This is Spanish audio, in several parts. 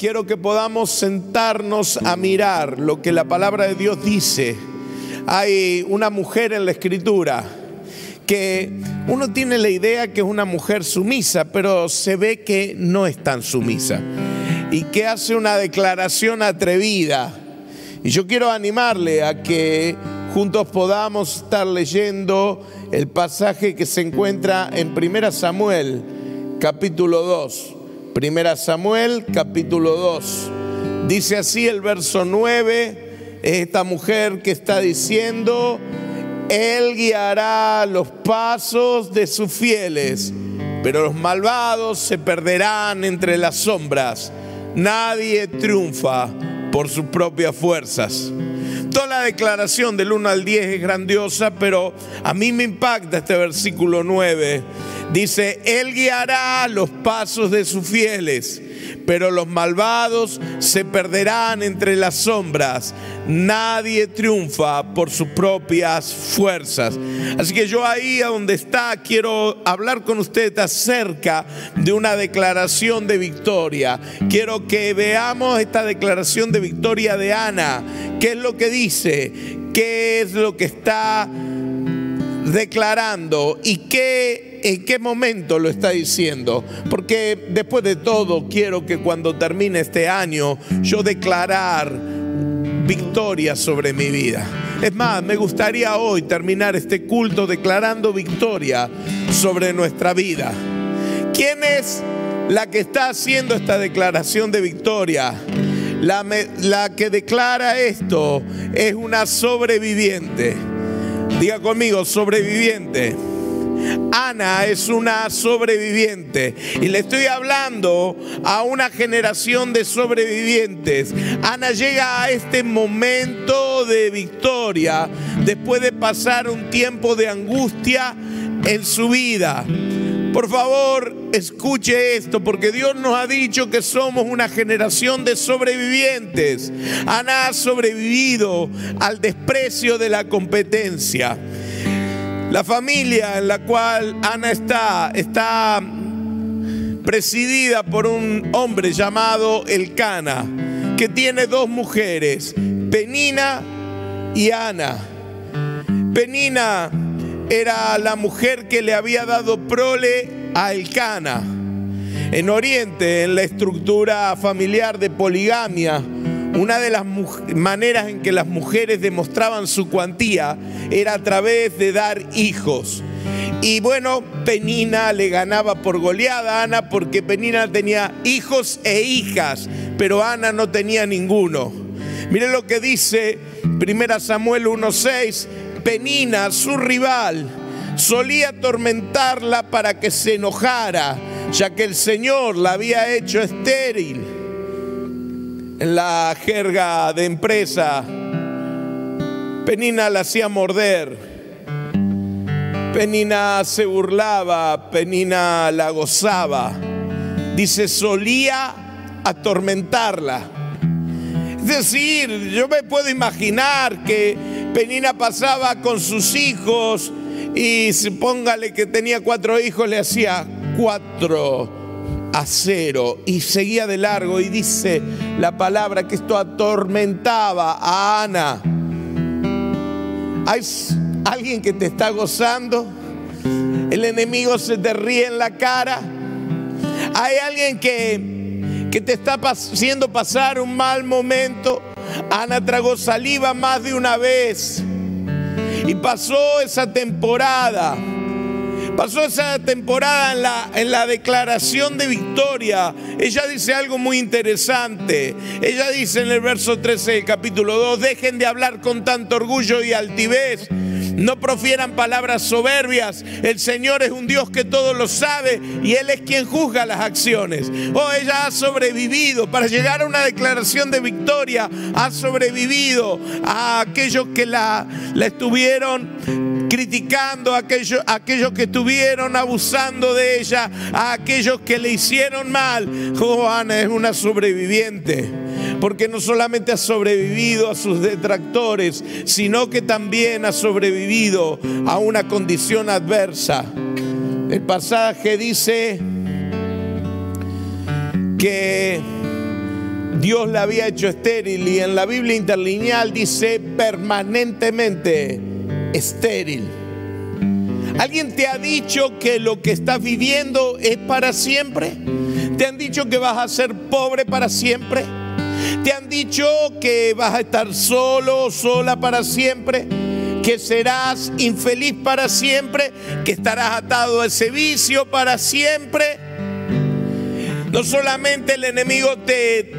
quiero que podamos sentarnos a mirar lo que la palabra de Dios dice. Hay una mujer en la escritura que uno tiene la idea que es una mujer sumisa, pero se ve que no es tan sumisa y que hace una declaración atrevida. Y yo quiero animarle a que juntos podamos estar leyendo el pasaje que se encuentra en 1 Samuel, capítulo 2. Primera Samuel, capítulo 2. Dice así el verso 9, esta mujer que está diciendo, Él guiará los pasos de sus fieles, pero los malvados se perderán entre las sombras. Nadie triunfa por sus propias fuerzas. Toda la declaración del 1 al 10 es grandiosa, pero a mí me impacta este versículo 9 Dice, Él guiará los pasos de sus fieles, pero los malvados se perderán entre las sombras. Nadie triunfa por sus propias fuerzas. Así que yo ahí a donde está quiero hablar con usted acerca de una declaración de victoria. Quiero que veamos esta declaración de victoria de Ana. ¿Qué es lo que dice? ¿Qué es lo que está declarando y qué, en qué momento lo está diciendo. Porque después de todo quiero que cuando termine este año yo declarar victoria sobre mi vida. Es más, me gustaría hoy terminar este culto declarando victoria sobre nuestra vida. ¿Quién es la que está haciendo esta declaración de victoria? La, la que declara esto es una sobreviviente. Diga conmigo, sobreviviente. Ana es una sobreviviente y le estoy hablando a una generación de sobrevivientes. Ana llega a este momento de victoria después de pasar un tiempo de angustia en su vida. Por favor, escuche esto, porque Dios nos ha dicho que somos una generación de sobrevivientes. Ana ha sobrevivido al desprecio de la competencia. La familia en la cual Ana está está presidida por un hombre llamado Elcana, que tiene dos mujeres, Penina y Ana. Penina era la mujer que le había dado prole a Elcana. En Oriente, en la estructura familiar de poligamia, una de las maneras en que las mujeres demostraban su cuantía era a través de dar hijos. Y bueno, Penina le ganaba por goleada a Ana porque Penina tenía hijos e hijas, pero Ana no tenía ninguno. Mire lo que dice 1 Samuel 1.6, Penina, su rival, solía atormentarla para que se enojara, ya que el Señor la había hecho estéril. En la jerga de empresa, Penina la hacía morder. Penina se burlaba, Penina la gozaba. Dice, solía atormentarla. Es decir, yo me puedo imaginar que Penina pasaba con sus hijos y póngale que tenía cuatro hijos, le hacía cuatro a cero y seguía de largo y dice la palabra que esto atormentaba a Ana. ¿Hay alguien que te está gozando? El enemigo se te ríe en la cara. Hay alguien que, que te está haciendo pasar un mal momento. Ana tragó saliva más de una vez. Y pasó esa temporada. Pasó esa temporada en la, declaración de victoria. Ella dice algo muy interesante. Ella dice en el verso 13 del capítulo 2, dejen de hablar con tanto orgullo y altivez no profieran palabras soberbias. El Señor es un Dios que todo lo sabe y Él es quien juzga las acciones. Oh, ella ha sobrevivido para llegar a una declaración de victoria. Ha sobrevivido a aquellos que la estuvieron criticando, a aquellos, aquellos que estuvieron abusando de ella, a aquellos que le hicieron mal. Oh, Ana es una sobreviviente porque no solamente ha sobrevivido a sus detractores, sino que también ha sobrevivido a una condición adversa. El pasaje dice que Dios la había hecho estéril y en la Biblia interlineal dice permanentemente estéril. ¿Alguien te ha dicho que lo que estás viviendo es para siempre? ¿Te han dicho que vas a ser pobre para siempre? ¿Te han dicho que vas a estar solo sola para siempre? ¿Que serás infeliz para siempre? ¿Que estarás atado a ese vicio para siempre? No solamente el enemigo te,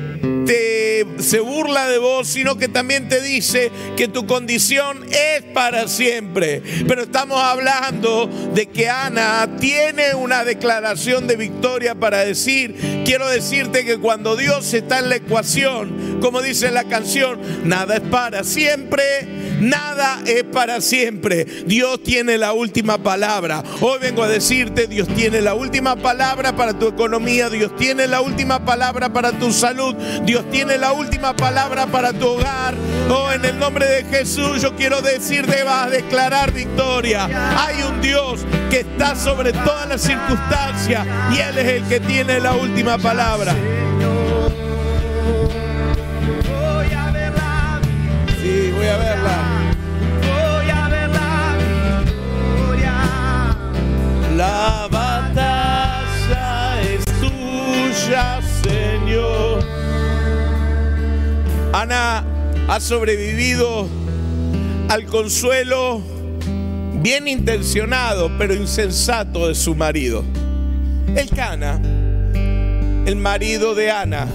se burla de vos, sino que también te dice que tu condición es para siempre. Pero estamos hablando de que Ana tiene una declaración de victoria para decir, quiero decirte que cuando Dios está en la ecuación, como dice la canción, nada es para siempre, nada es para siempre. Dios tiene la última palabra. Hoy vengo a decirte, Dios tiene la última palabra para tu economía, Dios tiene la última palabra para tu salud, tiene la última palabra para tu hogar. Oh, en el nombre de Jesús yo quiero decirte, vas a declarar victoria. Hay un Dios que está sobre todas las circunstancias y Él es el que tiene la última palabra. Sí, voy a verla. Voy a ver la victoria. La batalla es tuya, Señor. Ana ha sobrevivido al consuelo bien intencionado, pero insensato de su marido. El Cana, el marido de Ana,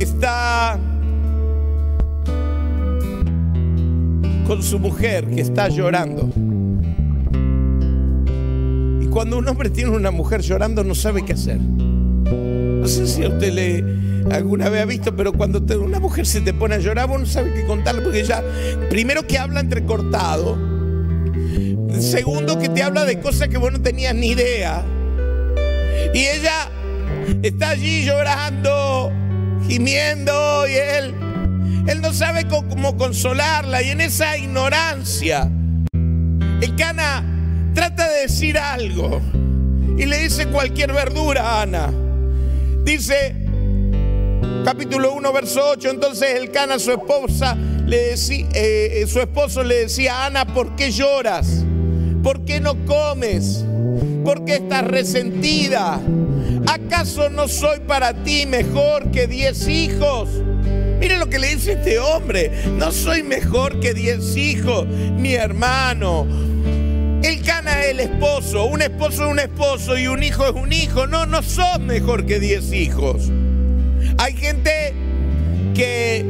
está con su mujer que está llorando. Y cuando un hombre tiene una mujer llorando no sabe qué hacer. No sé si a usted le alguna vez ha visto, pero cuando una mujer se te pone a llorar, vos no sabes qué contarle porque ya, primero que habla entrecortado, segundo que te habla de cosas que vos no tenías ni idea. Y ella está allí llorando, gimiendo, y él, él no sabe cómo consolarla. Y en esa ignorancia, el cana trata de decir algo y le dice cualquier verdura a Ana. Dice, capítulo 1, verso 8, entonces el cana, su esposa, le decía, eh, su esposo le decía Ana, ¿por qué lloras? ¿Por qué no comes? ¿Por qué estás resentida? ¿Acaso no soy para ti mejor que diez hijos? Mire lo que le dice este hombre. No soy mejor que diez hijos, mi hermano. El cana es el esposo, un esposo es un esposo y un hijo es un hijo. No, no sos mejor que diez hijos. Hay gente que,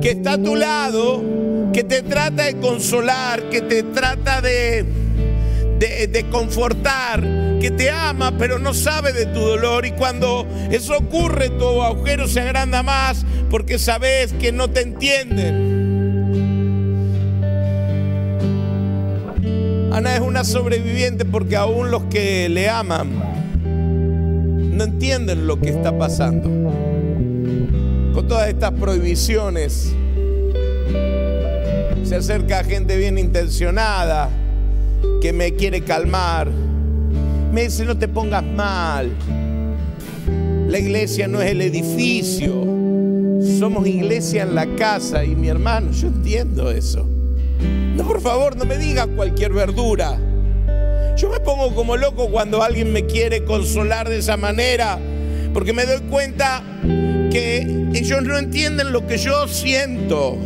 que está a tu lado, que te trata de consolar, que te trata de, de, de confortar, que te ama, pero no sabe de tu dolor. Y cuando eso ocurre, tu agujero se agranda más porque sabes que no te entienden. Ana es una sobreviviente porque aún los que le aman no entienden lo que está pasando. Con todas estas prohibiciones se acerca gente bien intencionada que me quiere calmar. Me dice, no te pongas mal. La iglesia no es el edificio. Somos iglesia en la casa. Y mi hermano, yo entiendo eso. No, por favor, no me diga cualquier verdura. Yo me pongo como loco cuando alguien me quiere consolar de esa manera, porque me doy cuenta que ellos no entienden lo que yo siento.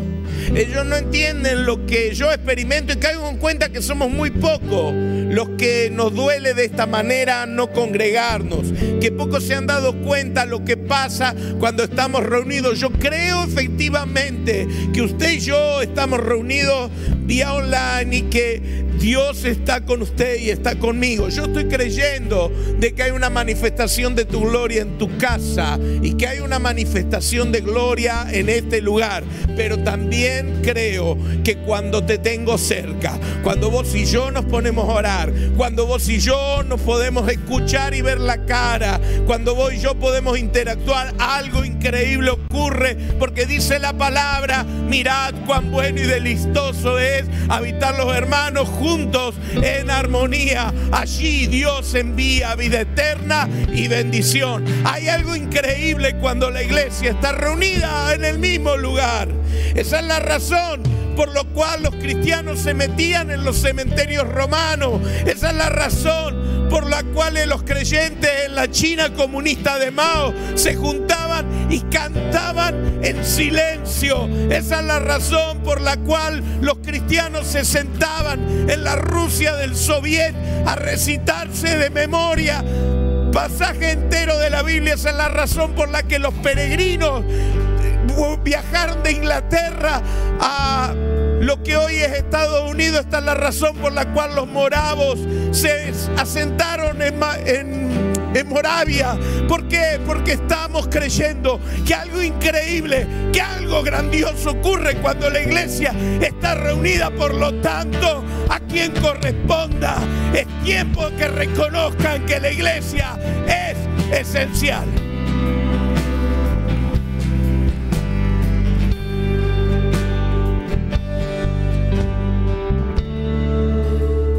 Ellos no entienden lo que yo experimento y caigo en cuenta que somos muy pocos los que nos duele de esta manera no congregarnos, que pocos se han dado cuenta lo que pasa cuando estamos reunidos. Yo creo efectivamente que usted y yo estamos reunidos vía online y que Dios está con usted y está conmigo. Yo estoy creyendo de que hay una manifestación de tu gloria en tu casa y que hay una manifestación de gloria en este lugar. Pero también creo que cuando te tengo cerca, cuando vos y yo nos ponemos a orar, cuando vos y yo nos podemos escuchar y ver la cara, cuando vos y yo podemos interactuar, algo increíble ocurre porque dice la palabra, mirad cuán bueno y delicioso es habitar los hermanos juntos en armonía. Allí Dios envía vida eterna y bendición. Hay algo increíble cuando la iglesia está reunida en el mismo lugar. Esa es la razón por lo cual los cristianos se metían en los cementerios romanos. Esa es la razón por la cual los creyentes en la China comunista de Mao se juntaban y cantaban en silencio. Esa es la razón por la cual los cristianos se sentaban en la Rusia del Soviet a recitarse de memoria pasaje entero de la Biblia. Esa es la razón por la que los peregrinos viajaron de Inglaterra a lo que hoy es Estados Unidos. Esta es la razón por la cual los moravos se asentaron en, en, en Moravia. ¿Por qué? Porque estamos creyendo que algo increíble, que algo grandioso ocurre cuando la iglesia está reunida. Por lo tanto, a quien corresponda, es tiempo que reconozcan que la iglesia es esencial.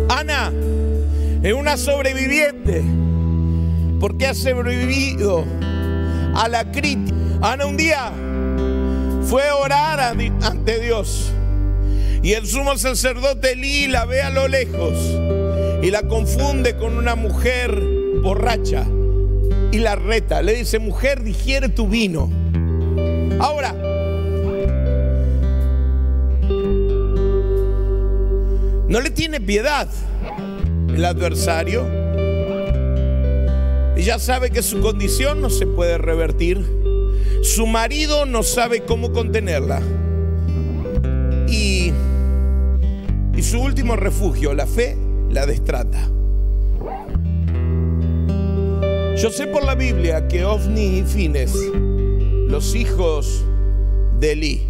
Ana es una sobreviviente porque ha sobrevivido a la crítica. Ana un día fue a orar ante Dios y el sumo sacerdote Elí la ve a lo lejos y la confunde con una mujer borracha y la reta. Le dice, mujer, digiere tu vino. Ahora, no le tiene piedad el adversario. Ella sabe que su condición no se puede revertir. Su marido no sabe cómo contenerla. Y, y su último refugio, la fe, la destrata. Yo sé por la Biblia que Ofni y Fines, los hijos de Eli,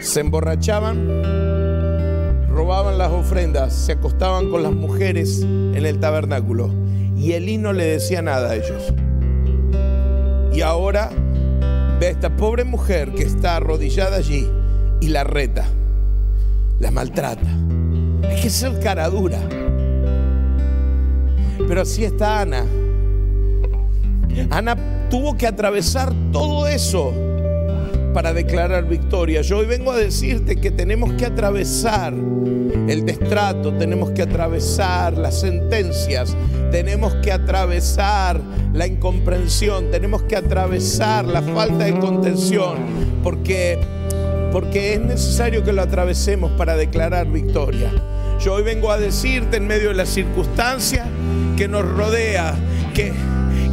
se emborrachaban, robaban las ofrendas, se acostaban con las mujeres en el tabernáculo y Elí no le decía nada a ellos. Y ahora ve a esta pobre mujer que está arrodillada allí y la reta, la maltrata. Es que es el cara dura. Pero así está Ana. Ana tuvo que atravesar todo eso para declarar victoria. Yo hoy vengo a decirte que tenemos que atravesar el destrato, tenemos que atravesar las sentencias, tenemos que atravesar la incomprensión, tenemos que atravesar la falta de contención, porque, porque es necesario que lo atravesemos para declarar victoria. Yo hoy vengo a decirte en medio de la circunstancia que nos rodea, que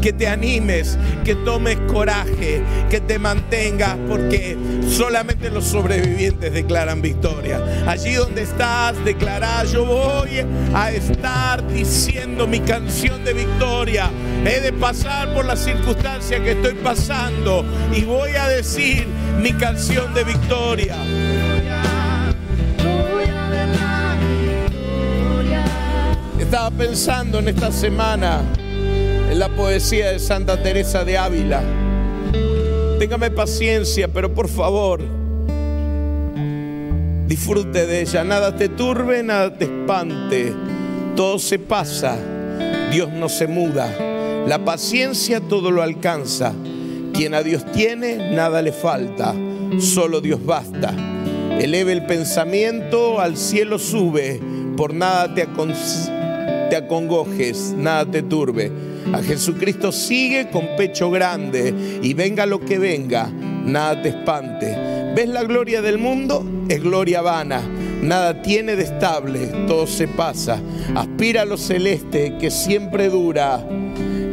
que te animes, que tomes coraje, que te mantengas, porque solamente los sobrevivientes declaran victoria. Allí donde estás, declará, yo voy a estar diciendo mi canción de victoria. He de pasar por la circunstancia que estoy pasando y voy a decir mi canción de victoria. Estaba pensando en esta semana en la poesía de Santa Teresa de Ávila. Téngame paciencia, pero por favor, disfrute de ella. Nada te turbe, nada te espante. Todo se pasa, Dios no se muda. La paciencia todo lo alcanza. Quien a Dios tiene, nada le falta. Solo Dios basta. Eleve el pensamiento, al cielo sube. Por nada te, te acongojes, nada te turbe. A Jesucristo sigue con pecho grande y venga lo que venga, nada te espante. ¿Ves la gloria del mundo? Es gloria vana. Nada tiene de estable, todo se pasa. Aspira a lo celeste que siempre dura.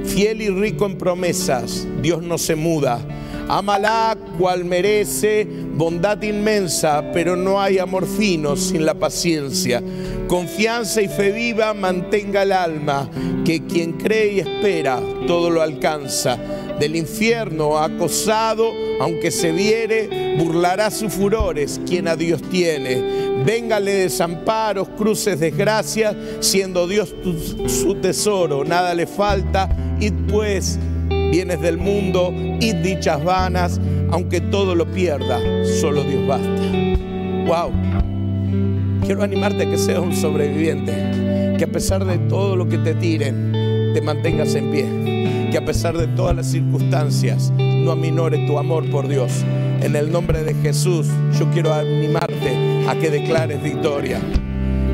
Fiel y rico en promesas, Dios no se muda. Ámala cual merece, bondad inmensa, pero no hay amor fino sin la paciencia. Confianza y fe viva mantenga el alma, que quien cree y espera todo lo alcanza. Del infierno acosado, aunque se viere, burlará sus furores quien a Dios tiene. Véngale desamparos, cruces, desgracias, siendo Dios su tesoro, nada le falta. Y pues bienes del mundo y dichas vanas, aunque todo lo pierda, solo Dios basta. Wow. quiero animarte a que seas un sobreviviente, que a pesar de todo lo que te tiren, te mantengas en pie, que a pesar de todas las circunstancias, no aminore tu amor por Dios. En el nombre de Jesús, yo quiero animarte a que declares victoria.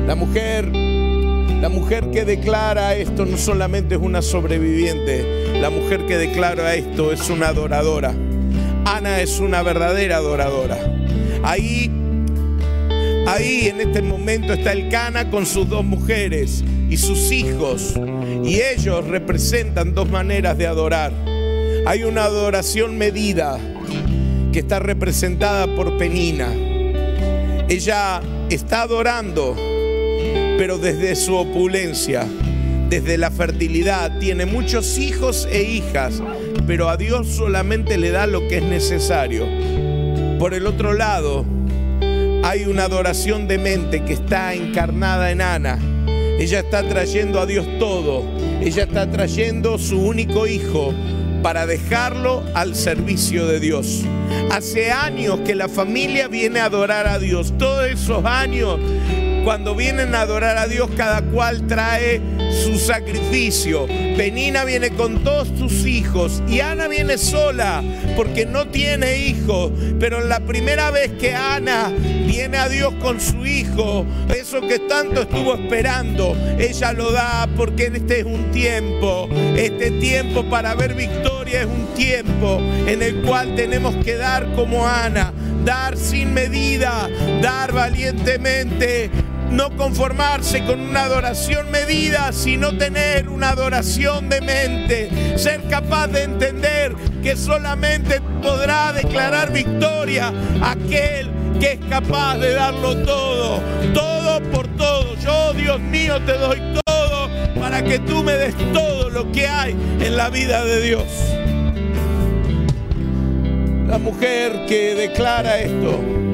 La mujer, la mujer que declara esto no solamente es una sobreviviente, la mujer que declara esto es una adoradora. Ana es una verdadera adoradora. Ahí, ahí en este momento está el Cana con sus dos mujeres y sus hijos, y ellos representan dos maneras de adorar. Hay una adoración medida que está representada por Penina. Ella está adorando, pero desde su opulencia, desde la fertilidad, tiene muchos hijos e hijas, pero a Dios solamente le da lo que es necesario. Por el otro lado, hay una adoración de mente que está encarnada en Ana. Ella está trayendo a Dios todo. Ella está trayendo su único hijo para dejarlo al servicio de Dios. Hace años que la familia viene a adorar a Dios. Todos esos años, cuando vienen a adorar a Dios, cada cual trae su sacrificio. Penina viene con todos sus hijos y Ana viene sola porque no tiene hijos. Pero la primera vez que Ana viene a Dios con su hijo, eso que tanto estuvo esperando, ella lo da porque este es un tiempo. Este tiempo para ver victoria es un tiempo en el cual tenemos que dar como Ana, dar sin medida, dar valientemente no conformarse con una adoración medida, sino tener una adoración de mente. Ser capaz de entender que solamente podrá declarar victoria aquel que es capaz de darlo todo, todo por todo. Yo, Dios mío, te doy todo para que tú me des todo lo que hay en la vida de Dios. La mujer que declara esto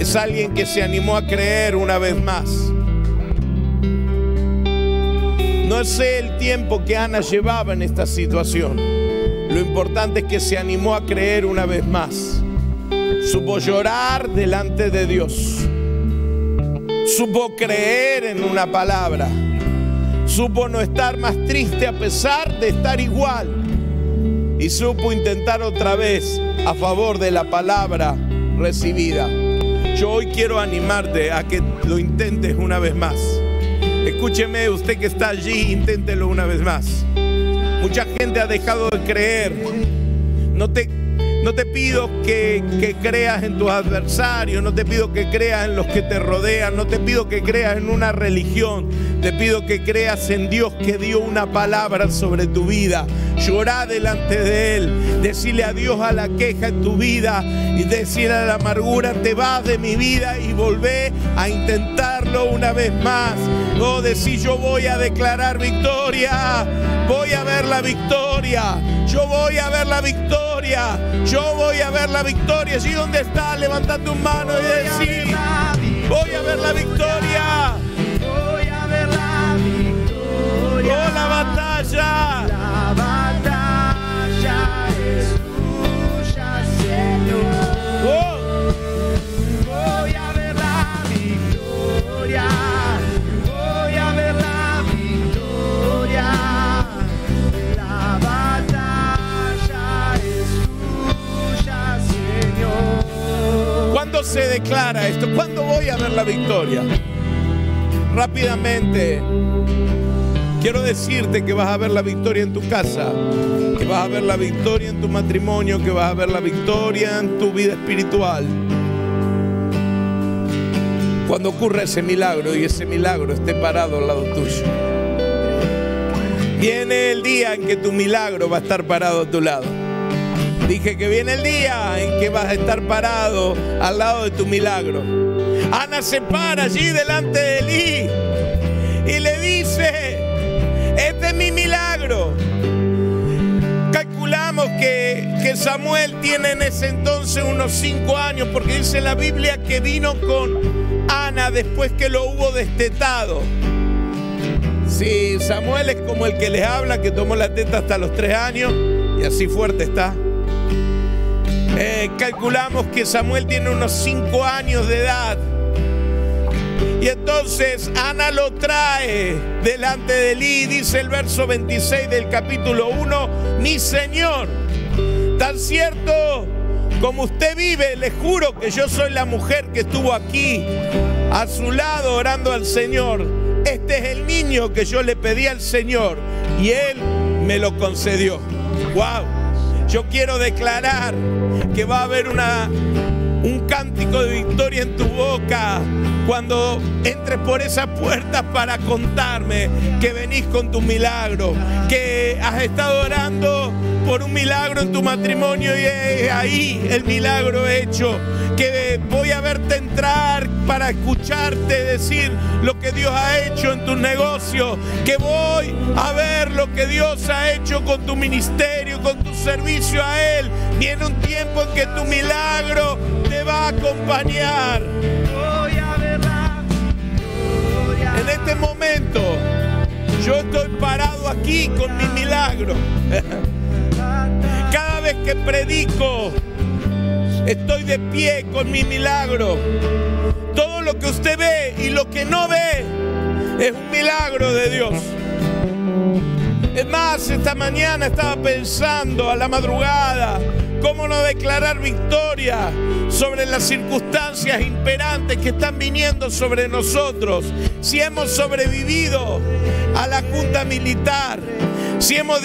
es alguien que se animó a creer una vez más. No sé el tiempo que Ana llevaba en esta situación. Lo importante es que se animó a creer una vez más. Supo llorar delante de Dios. Supo creer en una palabra. Supo no estar más triste a pesar de estar igual. Y supo intentar otra vez a favor de la palabra recibida. Yo hoy quiero animarte a que lo intentes una vez más. Escúcheme, usted que está allí, inténtelo una vez más. Mucha gente ha dejado de creer. No te, no te pido que, creas en tus adversarios, no te pido que creas en los que te rodean, no te pido que creas en una religión, te pido que creas en Dios que dio una palabra sobre tu vida. Llorá delante de Él, decirle adiós a la queja en tu vida y decirle a la amargura, te vas de mi vida y volvé a intentarlo una vez más. O decir, yo voy a declarar victoria, voy a ver la victoria, yo voy a ver la victoria, yo voy a ver la victoria. Allí donde está, levanta tu mano y decir, voy a ver la victoria. Voy a ver la victoria. Oh, la batalla. La batalla ¿Cuándo se declara esto? ¿Cuándo voy a ver la victoria? Rápidamente, quiero decirte que vas a ver la victoria en tu casa, que vas a ver la victoria en tu matrimonio, que vas a ver la victoria en tu vida espiritual. Cuando ocurra ese milagro y ese milagro esté parado al lado tuyo. Viene el día en que tu milagro va a estar parado a tu lado. Dije que viene el día en que vas a estar parado al lado de tu milagro. Ana se para allí delante de Elí y le dice, este es mi milagro. Calculamos que, que Samuel tiene en ese entonces unos cinco años, porque dice la Biblia que vino con Ana después que lo hubo destetado. Sí, Samuel es como el que les habla, que tomó la teta hasta los tres años y así fuerte está. Eh, calculamos que Samuel tiene unos cinco años de edad. Y entonces Ana lo trae delante de Eli, dice el verso 26 del capítulo 1, mi Señor, tan cierto como usted vive, le juro que yo soy la mujer que estuvo aquí a su lado orando al Señor. Este es el niño que yo le pedí al Señor y Él me lo concedió. ¡Wow! Yo quiero declarar que va a haber un cántico de victoria en tu boca cuando entres por esa puerta para contarme que venís con tu milagro, que has estado orando por un milagro en tu matrimonio y ahí el milagro hecho, que voy a verte entrar para escucharte decir lo que Dios ha hecho en tu negocio, que voy a ver lo que Dios ha hecho con tu ministerio, con tu servicio a Él. Viene un tiempo en que tu milagro te va a acompañar. En este momento yo estoy parado aquí con mi milagro. Cada vez que predico, estoy de pie con mi milagro. Que usted ve y lo que no ve es un milagro de Dios. Es más, esta mañana estaba pensando a la madrugada cómo no declarar victoria sobre las circunstancias imperantes que están viniendo sobre nosotros. Si hemos sobrevivido a la junta militar, si hemos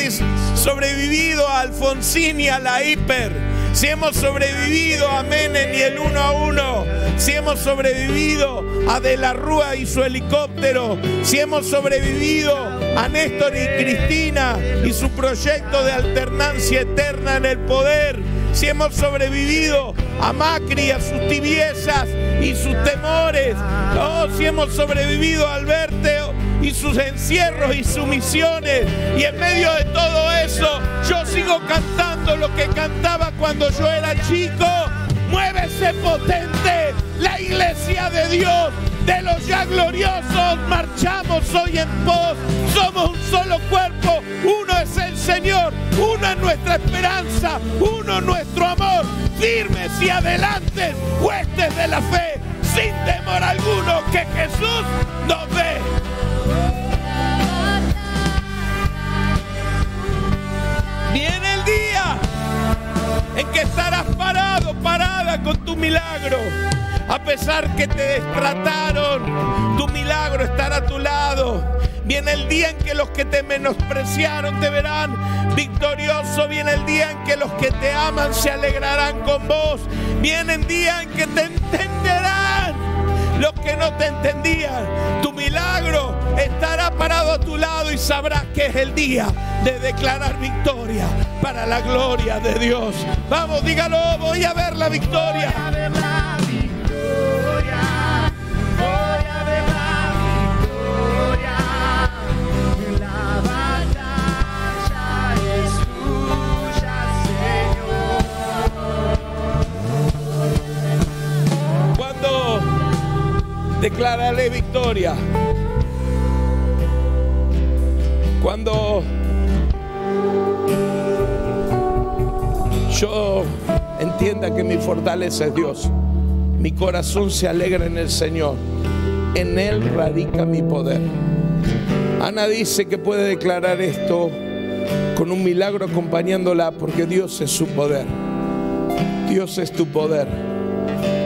sobrevivido a Alfonsín y a la hiper, si hemos sobrevivido a Menem y el uno a uno, si hemos sobrevivido a De la Rúa y su helicóptero, si hemos sobrevivido a Néstor y Cristina y su proyecto de alternancia eterna en el poder, si hemos sobrevivido a Macri a sus tibiezas y sus temores, oh, si hemos sobrevivido a Alberto y sus encierros y sumisiones. Y en medio de todo eso, yo sigo cantando lo que cantaba cuando yo era chico. Muévese potente iglesia de Dios. De los ya gloriosos marchamos hoy en pos. Somos un solo cuerpo. Uno es el Señor. Uno es nuestra esperanza. Uno nuestro amor. Firmes y adelante, huestes de la fe. Sin temor alguno que Jesús nos ve. Viene el día en que estarás parado, parada con tu milagro. A pesar que te destrataron, tu milagro estará a tu lado. Viene el día en que los que te menospreciaron te verán victorioso. Viene el día en que los que te aman se alegrarán con vos. Viene el día en que te entenderán los que no te entendían. Tu milagro estará parado a tu lado y sabrás que es el día de declarar victoria para la gloria de Dios. Vamos, dígalo, voy a ver la victoria. Voy a ver la victoria. Declararé victoria. Cuando yo entienda que mi fortaleza es Dios, mi corazón se alegra en el Señor, en Él radica mi poder. Ana dice que puede declarar esto con un milagro acompañándola porque Dios es su poder. Dios es tu poder.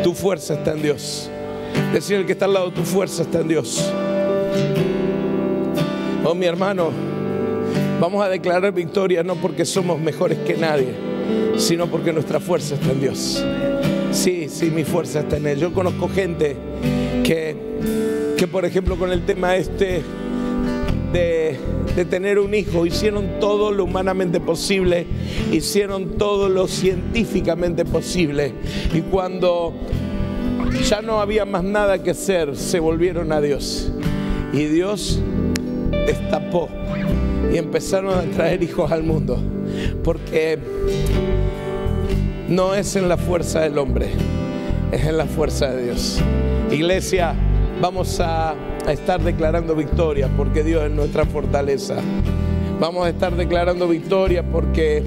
Tu fuerza está en Dios. Decir el que está al lado, tu fuerza está en Dios. Oh, mi hermano, vamos a declarar victoria no porque somos mejores que nadie, sino porque nuestra fuerza está en Dios. Sí, sí, mi fuerza está en Él. Yo conozco gente que, que por ejemplo, con el tema este de, de tener un hijo, hicieron todo lo humanamente posible, hicieron todo lo científicamente posible. Y cuando ya no había más nada que hacer, se volvieron a Dios. Y Dios destapó y empezaron a traer hijos al mundo. Porque no es en la fuerza del hombre, es en la fuerza de Dios. Iglesia, vamos a, a estar declarando victoria porque Dios es nuestra fortaleza. Vamos a estar declarando victoria porque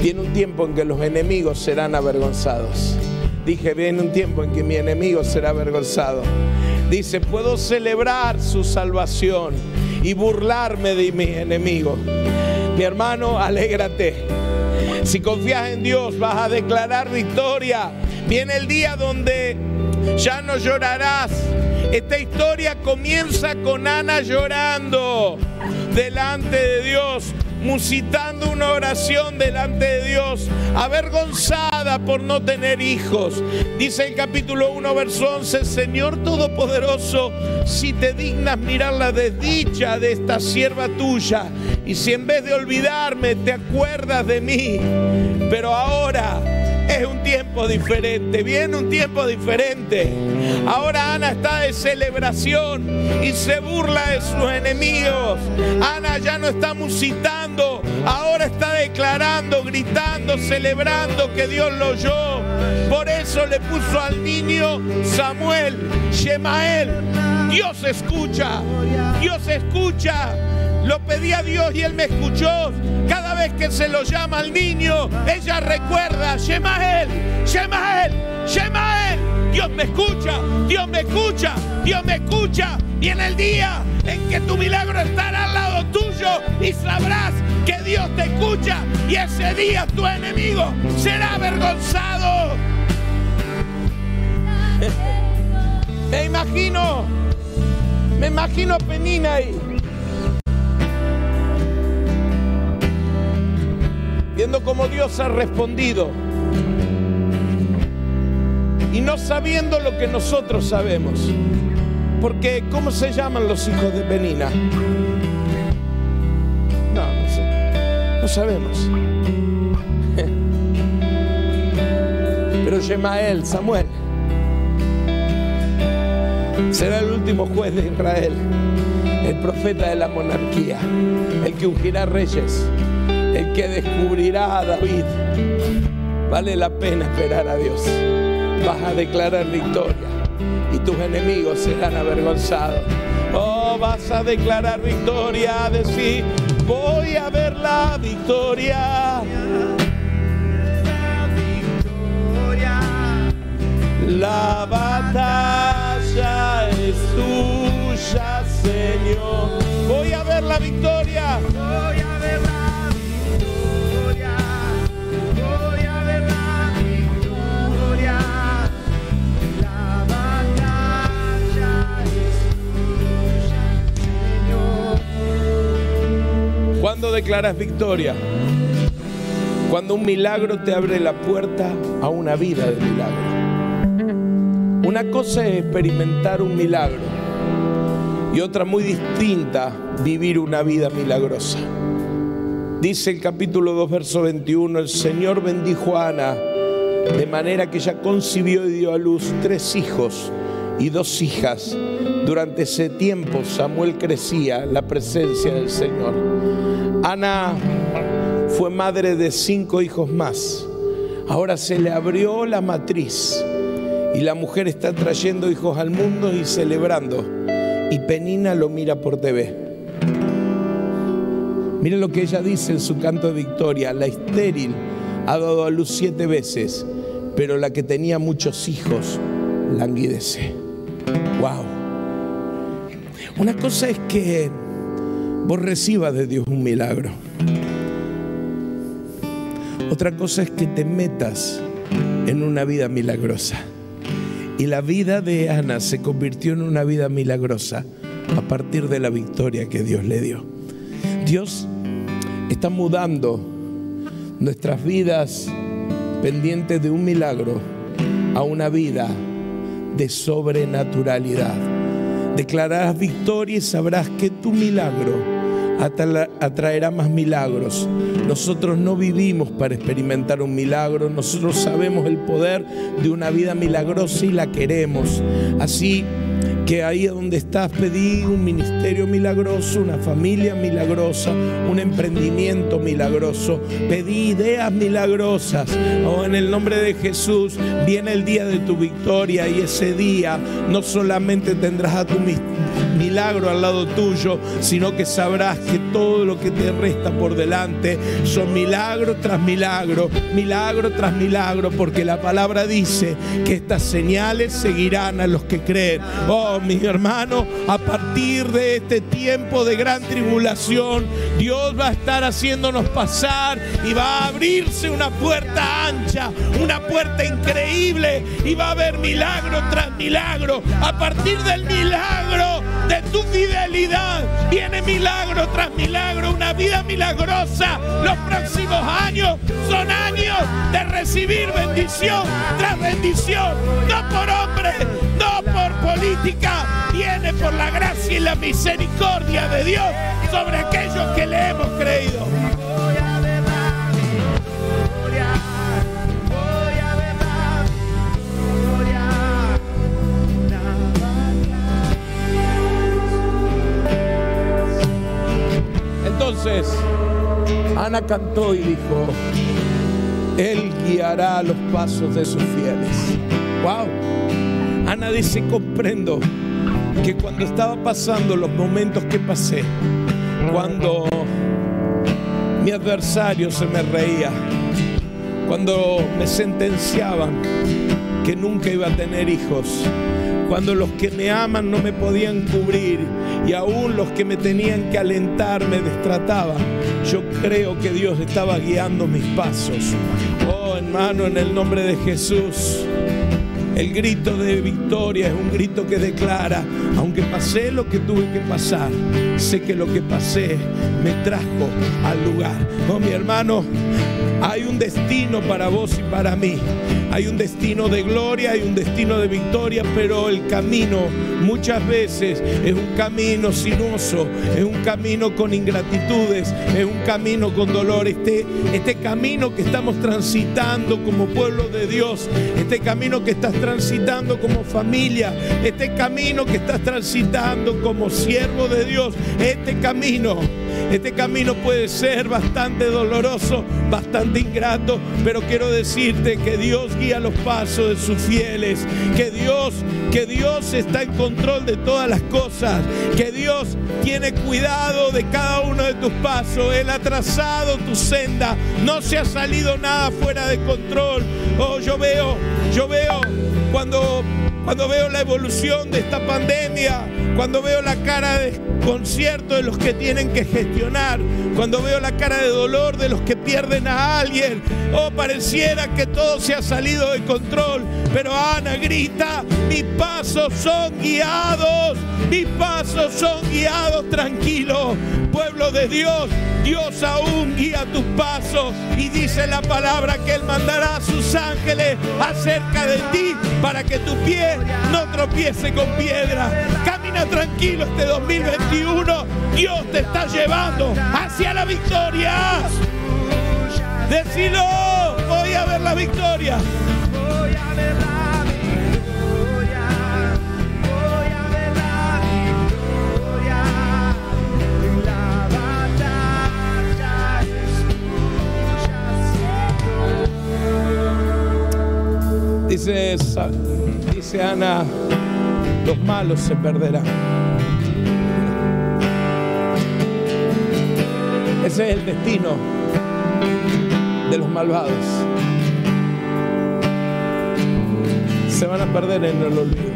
viene un tiempo en que los enemigos serán avergonzados. Dije, viene un tiempo en que mi enemigo será avergonzado. Dice, puedo celebrar su salvación y burlarme de mi enemigo. Mi hermano, alégrate. Si confías en Dios, vas a declarar victoria. Viene el día donde ya no llorarás. Esta historia comienza con Ana llorando delante de Dios, musitando una oración delante de Dios, avergonzada por no tener hijos. Dice el capítulo 1, verso 11, Señor Todopoderoso, si te dignas mirar la desdicha de esta sierva tuya, y si en vez de olvidarme te acuerdas de mí, pero ahora es un tiempo diferente, viene un tiempo diferente. Ahora Ana está de celebración y se burla de sus enemigos. Ana ya no está musitando, ahora está declarando, gritando, celebrando que Dios lo oyó. Por eso le puso al niño Samuel, Shemael. Dios escucha, Dios escucha. Lo pedí a Dios y Él me escuchó. Cada vez que se lo llama al niño, ella recuerda, Shemael, Shemael, Shemael. Dios me escucha, Dios me escucha, Dios me escucha. Viene el día en que tu milagro estará al lado tuyo y sabrás que Dios te escucha y ese día tu enemigo será avergonzado. Me imagino, me imagino a Penina ahí. viendo cómo Dios ha respondido y no sabiendo lo que nosotros sabemos. Porque, ¿cómo se llaman los hijos de Penina? No, no sé. No sabemos. Pero Shemael, Samuel, será el último juez de Israel, el profeta de la monarquía, el que ungirá reyes el que descubrirá a David. Vale la pena esperar a Dios. Vas a declarar victoria y tus enemigos serán avergonzados. Oh, vas a declarar victoria, a decir, voy a ver la victoria. La batalla es tuya, Señor. Voy a ver la victoria. ¿Cuándo declaras victoria? Cuando un milagro te abre la puerta a una vida de milagro. Una cosa es experimentar un milagro y otra muy distinta, vivir una vida milagrosa. Dice el capítulo 2, verso 21, el Señor bendijo a Ana de manera que ella concibió y dio a luz tres hijos y dos hijas. Durante ese tiempo Samuel crecía la presencia del Señor. Ana fue madre de cinco hijos más. Ahora se le abrió la matriz y la mujer está trayendo hijos al mundo y celebrando. Y Penina lo mira por TV. Miren lo que ella dice en su canto de victoria. La estéril ha dado a luz siete veces, pero la que tenía muchos hijos languidece. Wow. Una cosa es que vos recibas de Dios un milagro. Otra cosa es que te metas en una vida milagrosa. Y la vida de Ana se convirtió en una vida milagrosa a partir de la victoria que Dios le dio. Dios está mudando nuestras vidas pendientes de un milagro a una vida de sobrenaturalidad. Declararás victoria y sabrás que tu milagro atra- atraerá más milagros. Nosotros no vivimos para experimentar un milagro, nosotros sabemos el poder de una vida milagrosa y la queremos. Así que ahí donde estás pedí un ministerio milagroso, una familia milagrosa, un emprendimiento milagroso, pedí ideas milagrosas. Oh, en el nombre de Jesús viene el día de tu victoria y ese día no solamente tendrás a tu milagro al lado tuyo, sino que sabrás que todo lo que te resta por delante son milagro tras milagro, milagro tras milagro, porque la palabra dice que estas señales seguirán a los que creen. Oh, mis hermanos, a partir de este tiempo de gran tribulación, Dios va a estar haciéndonos pasar y va a abrirse una puerta ancha, una puerta increíble y va a haber milagro tras milagro. A partir del milagro de tu fidelidad viene milagro tras milagro, una vida milagrosa. Los próximos años son años de recibir bendición tras bendición, no por hombre, no por política, viene por la gracia y la misericordia de Dios sobre aquellos que le hemos creído. Entonces, Ana cantó y dijo, Él guiará los pasos de sus fieles. Wow. Ana dice, comprendo que cuando estaba pasando los momentos que pasé, cuando mi adversario se me reía, cuando me sentenciaban que nunca iba a tener hijos, cuando los que me aman no me podían cubrir y aún los que me tenían que alentar me destrataban, yo creo que Dios estaba guiando mis pasos. Oh hermano, en el nombre de Jesús. El grito de victoria es un grito que declara, aunque pasé lo que tuve que pasar, sé que lo que pasé me trajo al lugar. Oh, mi hermano, hay un destino para vos y para mí. Hay un destino de gloria, hay un destino de victoria, pero el camino muchas veces es un camino sinuoso, es un camino con ingratitudes, es un camino con dolor. Este, este camino que estamos transitando como pueblo de Dios, este camino que estás transitando como familia, este camino que estás transitando como siervo de Dios, este camino este camino puede ser bastante doloroso, bastante ingrato, pero quiero decirte que Dios guía los pasos de sus fieles, que Dios, que Dios está en control de todas las cosas, que Dios tiene cuidado de cada uno de tus pasos, Él ha trazado tu senda, no se ha salido nada fuera de control. Oh, yo veo, yo veo cuando cuando veo la evolución de esta pandemia, cuando veo la cara de concierto de los que tienen que gestionar, cuando veo la cara de dolor de los que pierden a alguien, oh, pareciera que todo se ha salido de control, pero Ana grita, mis pasos son guiados, mis pasos son guiados, tranquilo, pueblo de Dios, Dios aún guía tus pasos y dice la palabra que Él mandará a sus ángeles acerca de ti para que tu pie no tropiece con piedra. Camina tranquilo este 2021. Dios te está llevando hacia la victoria. Decilo, voy a ver la victoria. Voy a ver la Dice, dice Ana, los malos se perderán. Ese es el destino de los malvados. Se van a perder en el olvido.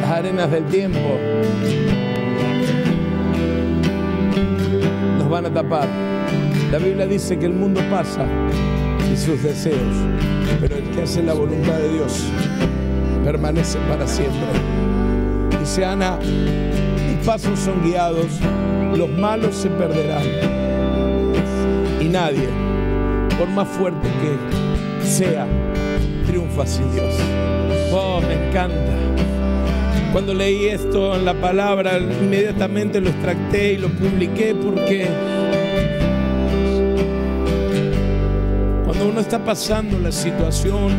Las arenas del tiempo los van a tapar. La Biblia dice que el mundo pasa y sus deseos, pero el que hace la voluntad de Dios permanece para siempre. Dice Ana, mis pasos son guiados, los malos se perderán y nadie, por más fuerte que sea, triunfa sin Dios. Oh, me encanta. Cuando leí esto en la palabra, inmediatamente lo extracté y lo publiqué porque cuando uno está pasando la situación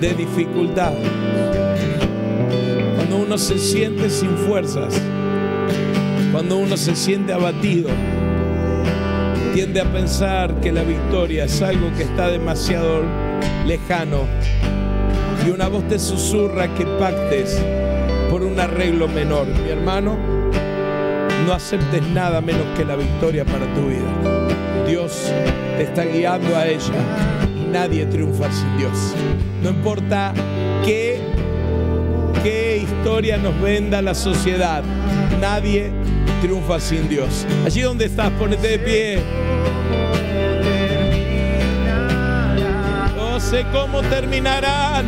de dificultad, cuando uno se siente sin fuerzas, cuando uno se siente abatido, tiende a pensar que la victoria es algo que está demasiado lejano y una voz te susurra que pactes por un arreglo menor. Mi hermano, no aceptes nada menos que la victoria para tu vida. Dios te está guiando a ella y nadie triunfa sin Dios. No importa qué, qué historia nos venda la sociedad, nadie triunfa sin Dios. Allí donde estás, ponete de pie. No sé cómo terminarán.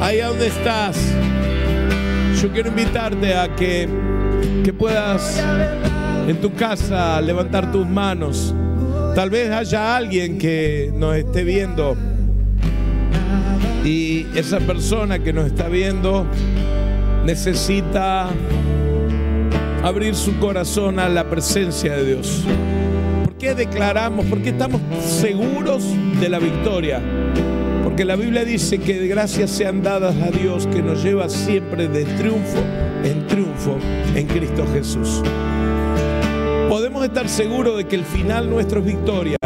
Ahí donde estás, yo quiero invitarte a que, que puedas en tu casa levantar tus manos. Tal vez haya alguien que nos esté viendo y esa persona que nos está viendo necesita abrir su corazón a la presencia de Dios. ¿Por qué declaramos? ¿Por qué estamos seguros de la victoria? Porque la Biblia dice que gracias sean dadas a Dios que nos lleva siempre de triunfo en triunfo en Cristo Jesús. Podemos estar seguros de que el final nuestro es victoria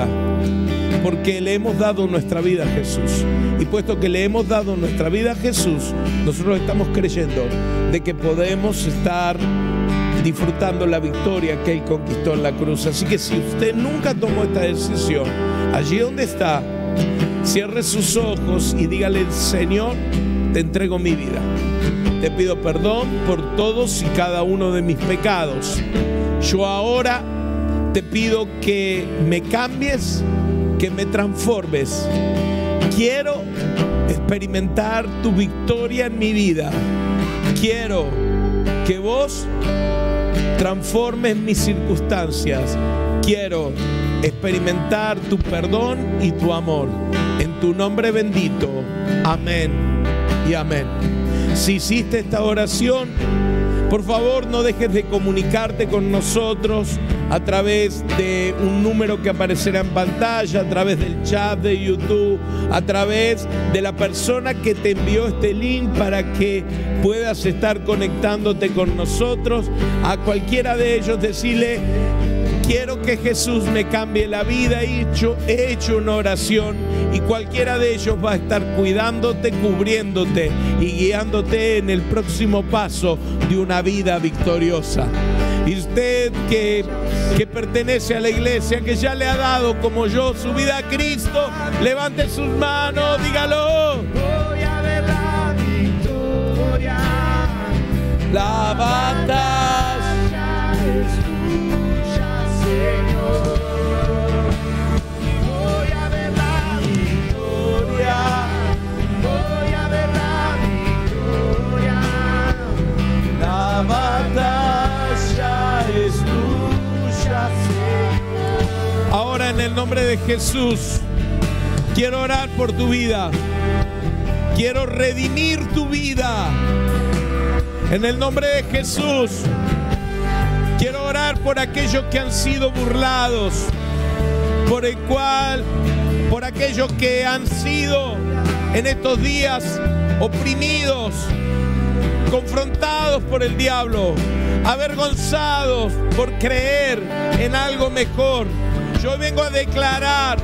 porque le hemos dado nuestra vida a Jesús. Y puesto que le hemos dado nuestra vida a Jesús, nosotros estamos creyendo de que podemos estar disfrutando la victoria que Él conquistó en la cruz. Así que si usted nunca tomó esta decisión, allí donde está, cierre sus ojos y dígale, Señor, te entrego mi vida. Te pido perdón por todos y cada uno de mis pecados. Yo ahora te pido que me cambies, que me transformes. Quiero experimentar tu victoria en mi vida. Quiero que vos transformes mis circunstancias. Quiero experimentar tu perdón y tu amor. En tu nombre bendito. Amén y amén. Si hiciste esta oración, por favor no dejes de comunicarte con nosotros a través de un número que aparecerá en pantalla, a través del chat de YouTube, a través de la persona que te envió este link para que puedas estar conectándote con nosotros. A cualquiera de ellos decirle, quiero que Jesús me cambie la vida. He hecho, he hecho una oración y cualquiera de ellos va a estar cuidándote, cubriéndote y guiándote en el próximo paso de una vida victoriosa. Y usted que, que pertenece a la iglesia, que ya le ha dado como yo su vida a Cristo, levante sus manos, dígalo. Nombre de Jesús, quiero orar por tu vida. Quiero redimir tu vida. En el nombre de Jesús, quiero orar por aquellos que han sido burlados, por el cual, por aquellos que han sido en estos días oprimidos, confrontados por el diablo, avergonzados por creer en algo mejor. Yo vengo a declarar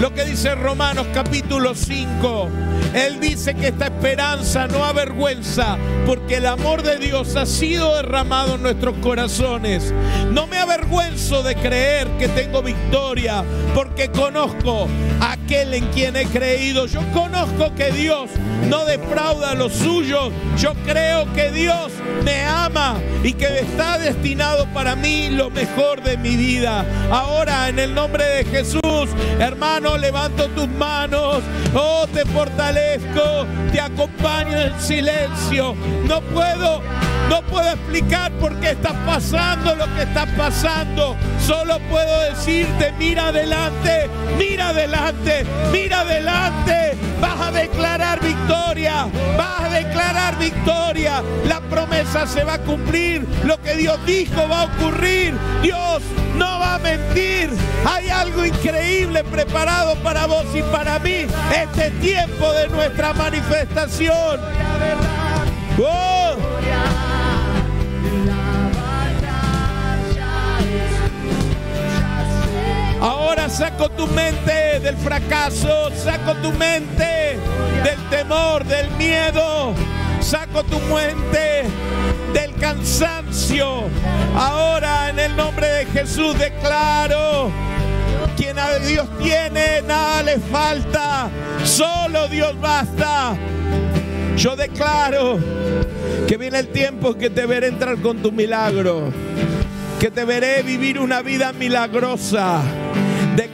lo que dice Romanos capítulo 5. Él dice que esta esperanza no avergüenza porque el amor de Dios ha sido derramado en nuestros corazones. No me avergüenzo de creer que tengo victoria porque conozco a aquel en quien he creído. Yo conozco que Dios no defrauda a los suyos. Yo creo que Dios me ama y que está destinado para mí lo mejor de mi vida. Ahora en el nombre de Jesús, hermano, levanto tus manos. Oh, te fortalezco, te acompaño en silencio. No puedo, no puedo explicar por qué estás pasando lo que estás pasando. Solo puedo decirte, mira adelante, mira adelante, mira adelante. Vas a declarar victoria, vas a declarar victoria. La promesa se va a cumplir, lo que Dios dijo va a ocurrir. Dios no va a mentir. Hay algo increíble preparado para vos y para mí. Este tiempo de nuestra manifestación. Oh. Ahora saco tu mente del fracaso, saco tu mente del temor, del miedo, saco tu mente del cansancio. Ahora en el nombre de Jesús declaro, quien a Dios tiene, nada le falta, solo Dios basta. Yo declaro que viene el tiempo que te veré entrar con tu milagro, que te veré vivir una vida milagrosa.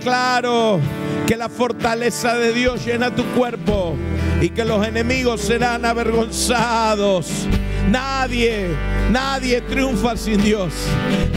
Declaro que la fortaleza de Dios llena tu cuerpo y que los enemigos serán avergonzados. Nadie, nadie triunfa sin Dios.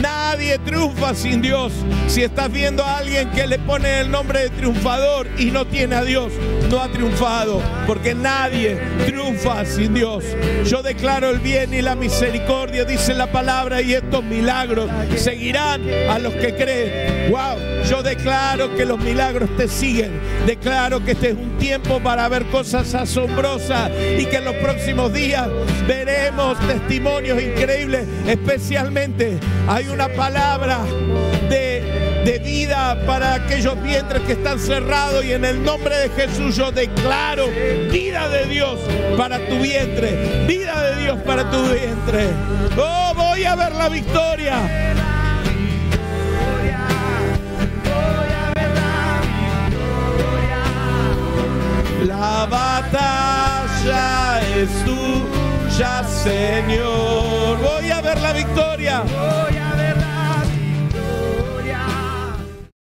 Nadie triunfa sin Dios. Si estás viendo a alguien que le pone el nombre de triunfador y no tiene a Dios, no ha triunfado. Porque nadie triunfa sin Dios. Yo declaro el bien y la misericordia, dice la palabra, y estos milagros seguirán a los que creen. Wow, yo declaro que los milagros te siguen. Declaro que este es un tiempo para ver cosas asombrosas y que en los próximos días veremos testimonios increíbles. Especialmente hay una palabra de, de vida para aquellos vientres que están cerrados y en el nombre de Jesús yo declaro vida de Dios para tu vientre, vida de Dios para tu vientre. Oh, voy a ver la victoria. La batalla es tuya, Señor. Voy a ver la victoria.